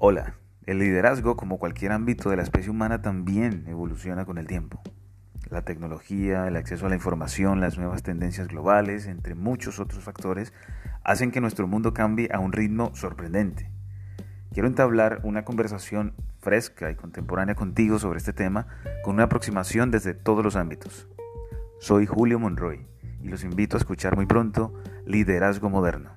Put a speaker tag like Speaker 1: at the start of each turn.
Speaker 1: Hola, el liderazgo, como cualquier ámbito de la especie humana, también evoluciona con el tiempo. La tecnología, el acceso a la información, las nuevas tendencias globales, entre muchos otros factores, hacen que nuestro mundo cambie a un ritmo sorprendente. Quiero entablar una conversación fresca y contemporánea contigo sobre este tema con una aproximación desde todos los ámbitos. Soy Julio Monroy y los invito a escuchar muy pronto Liderazgo Moderno.